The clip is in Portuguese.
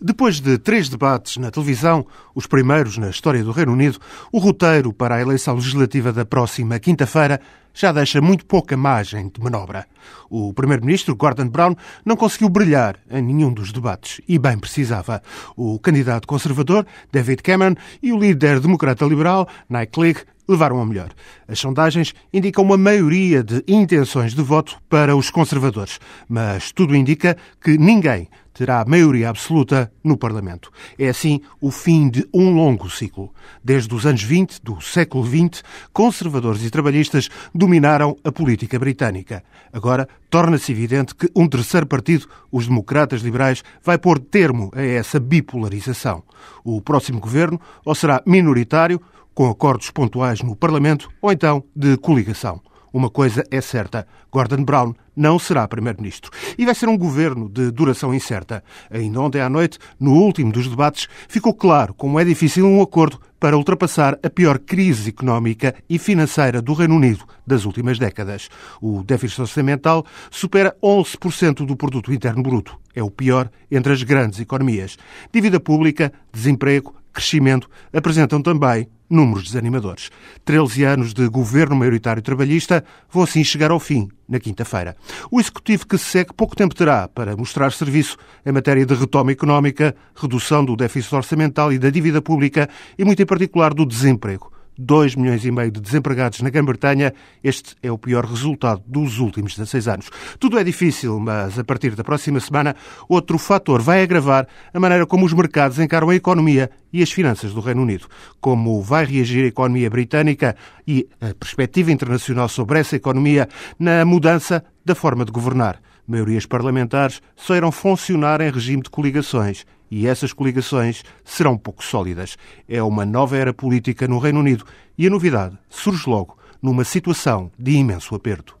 Depois de três debates na televisão, os primeiros na história do Reino Unido, o roteiro para a eleição legislativa da próxima quinta-feira já deixa muito pouca margem de manobra. O primeiro-ministro, Gordon Brown, não conseguiu brilhar em nenhum dos debates e bem precisava. O candidato conservador, David Cameron, e o líder democrata-liberal, Nigel Clegg, levaram a melhor. As sondagens indicam uma maioria de intenções de voto para os conservadores, mas tudo indica que ninguém terá maioria absoluta no Parlamento. É assim o fim de um longo ciclo. Desde os anos 20 do século XX, conservadores e trabalhistas dominaram a política britânica. Agora torna-se evidente que um terceiro partido, os democratas liberais, vai pôr termo a essa bipolarização. O próximo governo ou será minoritário com acordos pontuais no Parlamento ou então de coligação. Uma coisa é certa: Gordon Brown não será Primeiro-Ministro. E vai ser um governo de duração incerta. Ainda ontem à noite, no último dos debates, ficou claro como é difícil um acordo para ultrapassar a pior crise económica e financeira do Reino Unido das últimas décadas. O déficit orçamental supera 11% do produto interno bruto. É o pior entre as grandes economias. Dívida pública, desemprego, crescimento apresentam também números desanimadores. 13 anos de governo maioritário trabalhista vão assim chegar ao fim na quinta-feira. O executivo que se segue pouco tempo terá para mostrar serviço em matéria de retoma económica, redução do déficit orçamental e da dívida pública e, muito em particular, do desemprego. 2 milhões e meio de desempregados na Grã-Bretanha. Este é o pior resultado dos últimos 16 anos. Tudo é difícil, mas a partir da próxima semana, outro fator vai agravar a maneira como os mercados encaram a economia e as finanças do Reino Unido. Como vai reagir a economia britânica e a perspectiva internacional sobre essa economia na mudança da forma de governar. Maiorias parlamentares só irão funcionar em regime de coligações e essas coligações serão pouco sólidas. É uma nova era política no Reino Unido e a novidade surge logo numa situação de imenso aperto.